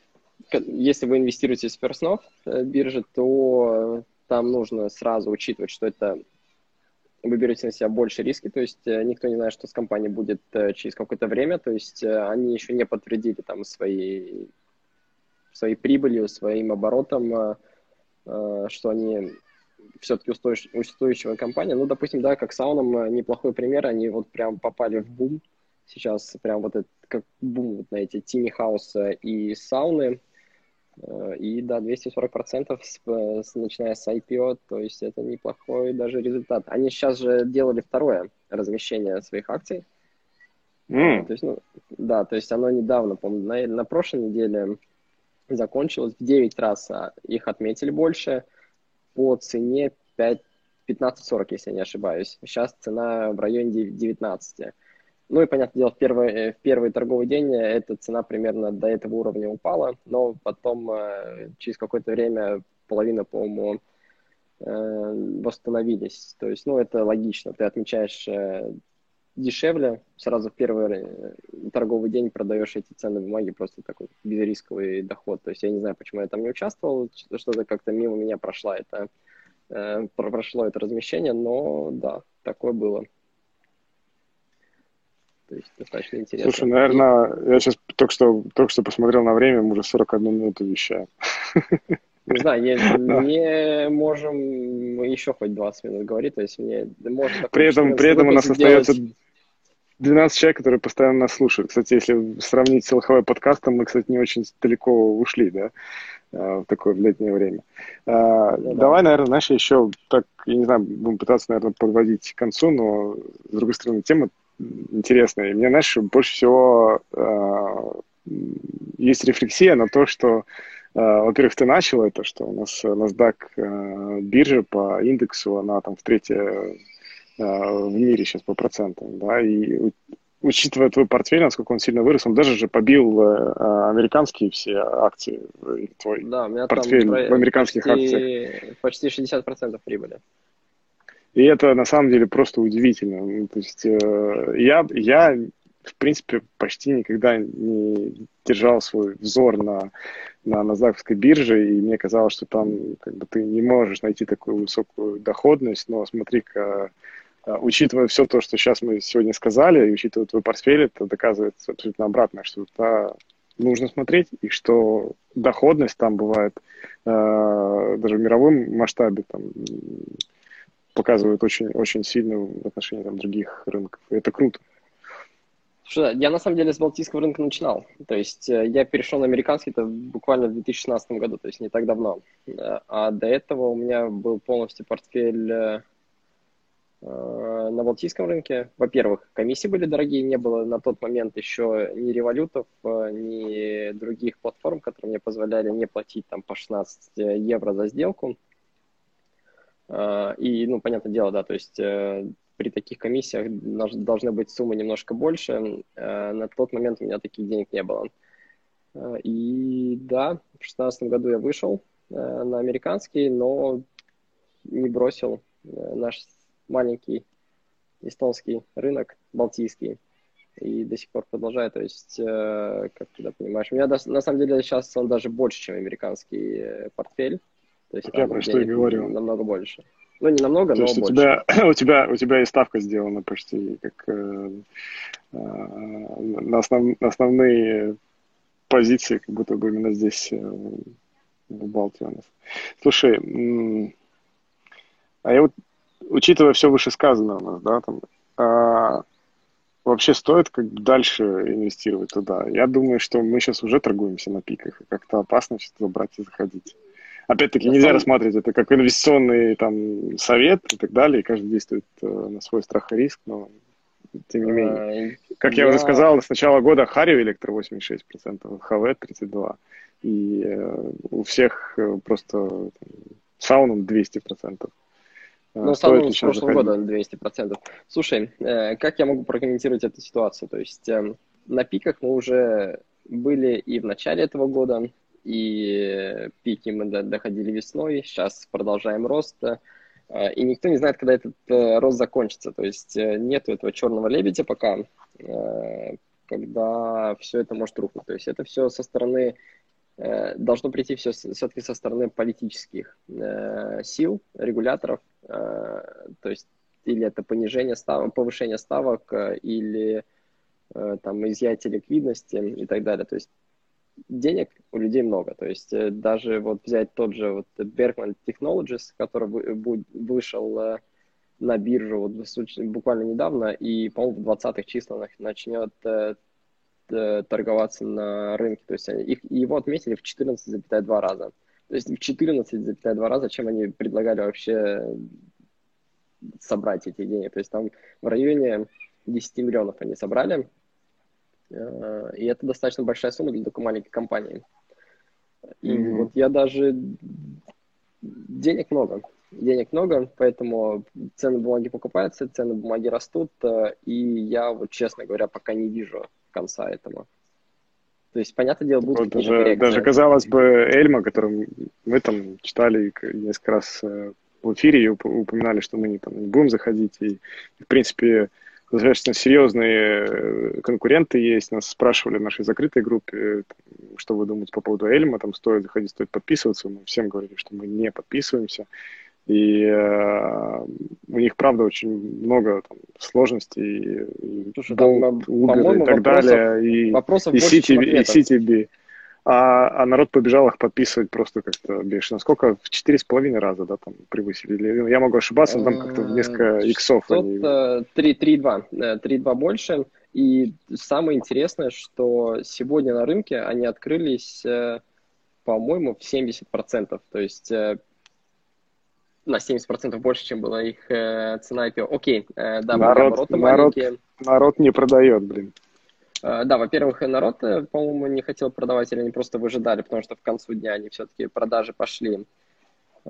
Speaker 2: если вы инвестируете в First э, биржи, то там нужно сразу учитывать, что это вы берете на себя больше риски, то есть э, никто не знает, что с компанией будет э, через какое-то время, то есть э, они еще не подтвердили там свои, своей прибылью, своим оборотом, что они все-таки устойчивая компания. Ну, допустим, да, как сауном неплохой пример, они вот прям попали в бум. Сейчас прям вот этот, как бум вот на эти тими хауса и сауны, и да, 240% с, с, начиная с IPO, то есть это неплохой даже результат. Они сейчас же делали второе размещение своих акций. Mm. То есть, ну, да, то есть оно недавно, по-моему, на, на прошлой неделе закончилось. В 9 раз а, их отметили больше по цене 5, 15-40, если я не ошибаюсь. Сейчас цена в районе 19. Ну и, понятное дело, в первый, э, в первый торговый день э, эта цена примерно до этого уровня упала, но потом э, через какое-то время половина, по-моему, восстановились. То есть, ну, это логично. Ты отмечаешь дешевле, сразу в первый торговый день продаешь эти ценные бумаги, просто такой безрисковый доход. То есть я не знаю, почему я там не участвовал, что-то как-то мимо меня прошло это, прошло это размещение, но да, такое было.
Speaker 1: То есть достаточно интересно. Слушай, наверное, я сейчас только что, только что посмотрел на время, мы уже 41 минуту вещаем.
Speaker 2: Не знаю, не, не можем еще хоть 20 минут говорить, то есть мне можно...
Speaker 1: При этом, при этом у нас остается 12 человек, которые постоянно нас слушают. Кстати, если сравнить с ЛХВ подкастом, мы, кстати, не очень далеко ушли, да, а, в такое летнее время. А, ну, Давай, да. наверное, знаешь, еще так, я не знаю, будем пытаться, наверное, подводить к концу, но, с другой стороны, тема интересная. И мне, знаешь, больше всего э, есть рефлексия на то, что, э, во-первых, ты начал это, что у нас NASDAQ э, биржа по индексу, она там в третье э, в мире сейчас по процентам, да, и учитывая твой портфель, насколько он сильно вырос, он даже же побил э, американские все акции, твой да, у меня портфель там в американских почти, акциях.
Speaker 2: Почти 60% прибыли.
Speaker 1: И это на самом деле просто удивительно. Ну, то есть э, я, я, в принципе, почти никогда не держал свой взор на, на Назаковской бирже, и мне казалось, что там как бы, ты не можешь найти такую высокую доходность, но смотри-ка, э, учитывая все то, что сейчас мы сегодня сказали, и учитывая твой портфель, это доказывается абсолютно обратное, что это нужно смотреть, и что доходность там бывает э, даже в мировом масштабе там, показывают очень, очень сильно в отношении там, других рынков. Это круто.
Speaker 2: Слушай, я на самом деле с балтийского рынка начинал. То есть э, я перешел на американский это буквально в 2016 году, то есть не так давно. Э, а до этого у меня был полностью портфель э, на балтийском рынке. Во-первых, комиссии были дорогие, не было на тот момент еще ни револютов, ни других платформ, которые мне позволяли не платить там по 16 евро за сделку. А, и, ну, понятное дело, да, то есть э, при таких комиссиях должны быть суммы немножко больше. Э, на тот момент у меня таких денег не было. Э, и да, в 2016 году я вышел на американский, но не бросил наш маленький эстонский рынок, балтийский, и до сих пор продолжаю. То есть, как ты да, понимаешь, у меня на самом деле сейчас он даже больше, чем американский портфель.
Speaker 1: То есть я про что и говорю.
Speaker 2: Намного больше. Ну, не намного, То но есть
Speaker 1: больше. У тебя, у, тебя, у тебя и ставка сделана почти как э, э, на, основ, на основные позиции, как будто бы именно здесь, э, в Балтии у нас. Слушай, А я вот, учитывая все вышесказанное у нас, да, там, а, вообще стоит как бы дальше инвестировать туда? Я думаю, что мы сейчас уже торгуемся на пиках, и как-то опасно что-то брать и заходить. Опять-таки, нельзя рассматривать это как инвестиционный там, совет и так далее, и каждый действует э, на свой страх и риск, но тем не менее. А, как я, я уже сказал, с начала года Харио Электро 86%, ХВ 32%, и э, у всех э, просто Сауном 200%.
Speaker 2: Ну, Сауном с прошлого года 200%. Слушай, как я могу прокомментировать эту ситуацию? То есть э, на пиках мы уже были и в начале этого года, и пики мы доходили весной, сейчас продолжаем рост, э, и никто не знает, когда этот э, рост закончится. То есть э, нету этого черного лебедя пока, когда все это может рухнуть. То есть это все со стороны должно прийти все все-таки со стороны политических сил, регуляторов, то есть или это понижение ставок, повышение ставок, или там изъятие ликвидности и так далее. То есть денег у людей много. То есть э, даже вот взять тот же вот Berkman Technologies, который вышел э, на биржу вот буквально недавно, и, по-моему, в 20-х числах начнет э, торговаться на рынке. То есть их, его отметили в 14,2 раза. То есть в 14,2 раза, чем они предлагали вообще собрать эти деньги. То есть там в районе 10 миллионов они собрали. Э, и это достаточно большая сумма для такой маленькой компании. И mm-hmm. вот я даже... Денег много. Денег много, поэтому цены бумаги покупаются, цены бумаги растут, э, и я вот, честно говоря, пока не вижу конца этому. То есть, понятное дело, будут
Speaker 1: вот даже, даже, казалось бы, Эльма, которым мы там читали несколько раз э, в эфире и упоминали, что мы не, там, не будем заходить, и, в принципе, достаточно серьезные э, конкуренты есть. Нас спрашивали в нашей закрытой группе, что вы думаете по поводу Эльма, там стоит заходить, стоит подписываться. Мы всем говорили, что мы не подписываемся. И э, у них, правда, очень много там, сложностей, и
Speaker 2: Слушай, там,
Speaker 1: Uber и так вопросов, далее, и,
Speaker 2: вопросов
Speaker 1: и, CTV, и CTB а, а народ побежал их подписывать просто как-то бешено. Сколько? В четыре с половиной раза, да, там превысили? Я могу ошибаться, но там как-то в несколько иксов.
Speaker 2: Они... 3,2. 3,2 больше. И самое интересное, что сегодня на рынке они открылись, э, по-моему, в 70%. То есть э, на 70% больше, чем была их э, цена IPO. Окей, да,
Speaker 1: народ, народ, маленькие. Народ не продает, блин.
Speaker 2: Э, да, во-первых, народ, э, по-моему, не хотел продавать, или они просто выжидали, потому что в концу дня они все-таки продажи пошли. Э,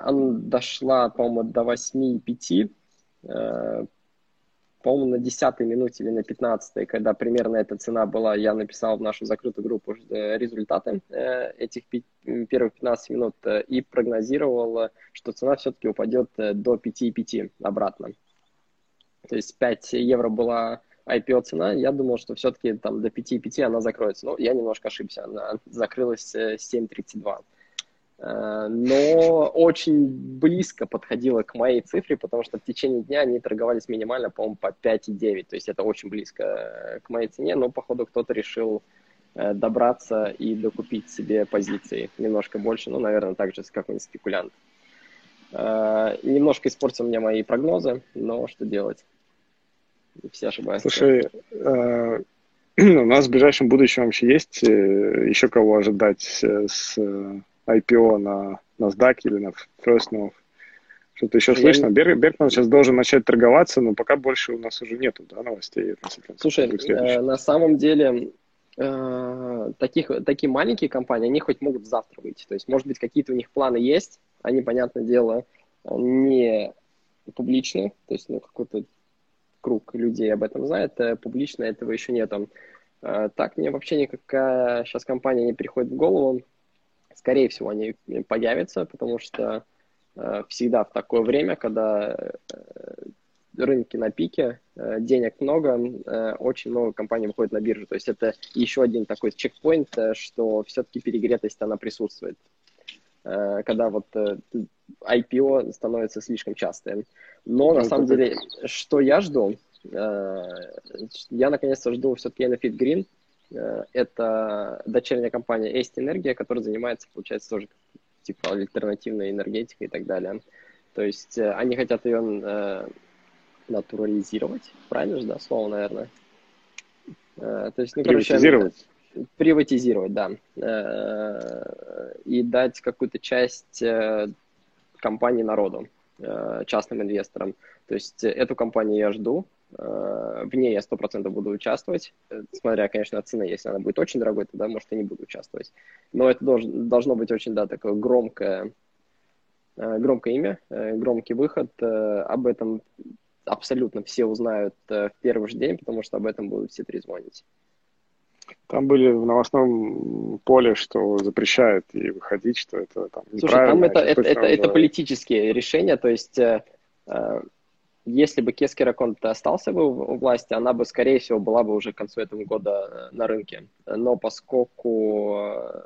Speaker 2: она дошла, по-моему, до 8,5, по-моему, на 10 минуте или на 15 когда примерно эта цена была, я написал в нашу закрытую группу результаты этих первых 15 минут и прогнозировал, что цена все-таки упадет до 5,5 обратно. То есть 5 евро была IPO цена, я думал, что все-таки там до 5,5 она закроется. Но я немножко ошибся, она закрылась 7,32. Э, э, но очень близко подходила к моей цифре, потому что в течение дня они торговались минимально, по-моему, по 5,9. То есть это очень близко э, к моей цене, но, походу, кто-то решил добраться и докупить себе позиции немножко больше, ну, наверное, так же, как какой-нибудь спекулянт. Немножко испортил мне мои прогнозы, но что делать? Все ошибаются.
Speaker 1: Слушай, э, у нас в ближайшем будущем вообще есть э, еще кого ожидать с IPO на NASDAQ или на First North? Что-то еще Я слышно? Не... Бер, Беркман сейчас должен начать торговаться, но пока больше у нас уже нету да, новостей.
Speaker 2: Слушай, э, на самом деле э, таких, такие маленькие компании, они хоть могут завтра выйти. То есть, может быть, какие-то у них планы есть, они, понятное дело, не публичные, то есть, ну, какой-то круг людей об этом знает, э, публично этого еще нет. Э, так, мне вообще никакая сейчас компания не приходит в голову. Скорее всего, они появятся, потому что э, всегда в такое время, когда рынки на пике, денег много, очень много компаний выходит на биржу. То есть это еще один такой чекпоинт, что все-таки перегретость она присутствует. Когда вот IPO становится слишком частым. Но на самом деле, что я жду? Э, я наконец-то жду все-таки Enefit Green. Э, это дочерняя компания Est Энергия, которая занимается, получается, тоже типа альтернативной энергетикой и так далее. То есть э, они хотят ее э, натурализировать, правильно же, да, слово, наверное?
Speaker 1: Э, то есть, ну?
Speaker 2: Короче, приватизировать, да. Э, и дать какую-то часть э, компании народу, э, частным инвесторам. То есть эту компанию я жду, в ней я 100% буду участвовать, смотря, конечно, от цены. Если она будет очень дорогой, тогда, может, и не буду участвовать. Но это должно быть очень, да, такое громкое, громкое имя, громкий выход. Об этом абсолютно все узнают в первый же день, потому что об этом будут все трезвонить.
Speaker 1: Там были в новостном поле, что запрещают и выходить, что это там
Speaker 2: Слушай, там это, это, это, это политические решения, то есть э, э если бы Кескера Конте остался бы у власти, она бы, скорее всего, была бы уже к концу этого года э, на рынке. Но поскольку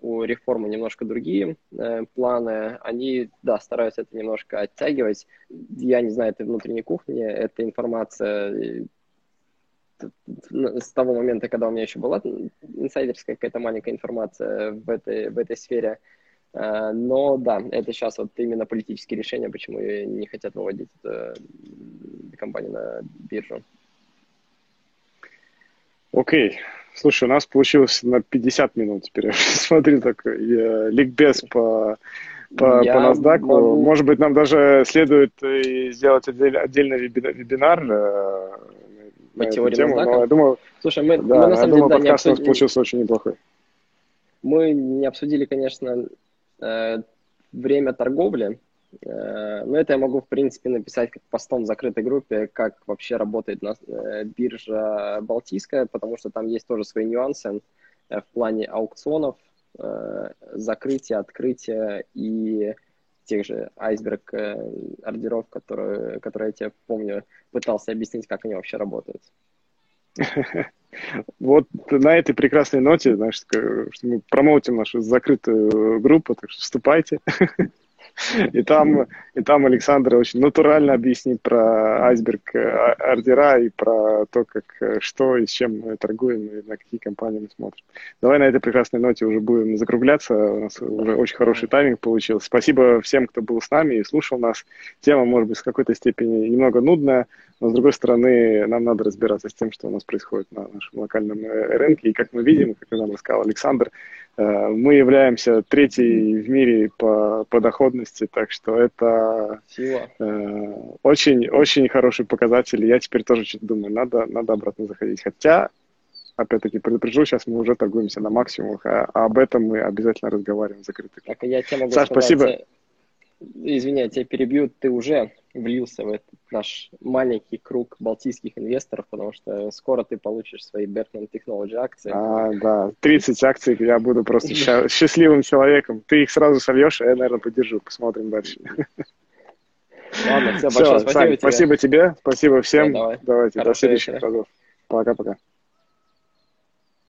Speaker 2: у реформы немножко другие э, планы. Они, да, стараются это немножко оттягивать. Я не знаю, это внутренней кухни, это информация э, с того момента, когда у меня еще была инсайдерская какая-то маленькая информация в этой, в этой сфере. Э, но да, это сейчас вот именно политические решения, почему не хотят выводить эту компанию на биржу.
Speaker 1: Окей. Okay. Слушай, у нас получилось на 50 минут теперь. Смотри, такой э, ликбез по, по, Я по NASDAQ. Могу... Может быть, нам даже следует и сделать отдельный вебинар э,
Speaker 2: по теории тему. Но
Speaker 1: я думаю,
Speaker 2: Слушай, мы, да, мы на самом деле да,
Speaker 1: подкаст обсудили... у нас получился очень неплохой.
Speaker 2: Мы не обсудили, конечно, э, время торговли, Э, но это я могу, в принципе, написать как постом в закрытой группе, как вообще работает на, э, биржа Балтийская, потому что там есть тоже свои нюансы э, в плане аукционов, закрытия, открытия и тех же айсберг ордеров, которые, которые я тебе помню, пытался объяснить, как они вообще работают.
Speaker 1: Вот на этой прекрасной ноте, значит, мы промоутим нашу закрытую группу, так что вступайте. И там, и там Александр очень натурально объяснит про айсберг э, ордера и про то, как, э, что и с чем мы торгуем и на какие компании мы смотрим. Давай на этой прекрасной ноте уже будем закругляться. У нас уже очень хороший тайминг получился. Спасибо всем, кто был с нами и слушал нас. Тема, может быть, в какой-то степени немного нудная, но, с другой стороны, нам надо разбираться с тем, что у нас происходит на нашем локальном э, рынке. И, как мы видим, как нам рассказал Александр, Э, мы являемся третьей в мире по, по доходности, так что это э, очень, очень хороший показатель. Я теперь тоже что-то думаю, надо, надо обратно заходить. Хотя, опять-таки, предупрежу, сейчас мы уже торгуемся на максимумах, а, а об этом мы обязательно разговариваем в закрытых.
Speaker 2: Так, я тебе могу
Speaker 1: Саш, сказать, спасибо. Э,
Speaker 2: я тебя перебью, ты уже влился в этот наш маленький круг балтийских инвесторов, потому что скоро ты получишь свои Berkman Technology акции.
Speaker 1: А, да, 30 акций, я буду просто счастливым человеком. Ты их сразу сольешь, а я, наверное, поддержу. Посмотрим дальше.
Speaker 2: Ладно, все, большое спасибо
Speaker 1: тебе. Спасибо тебе, спасибо всем. Давайте, до следующих разов. Пока-пока.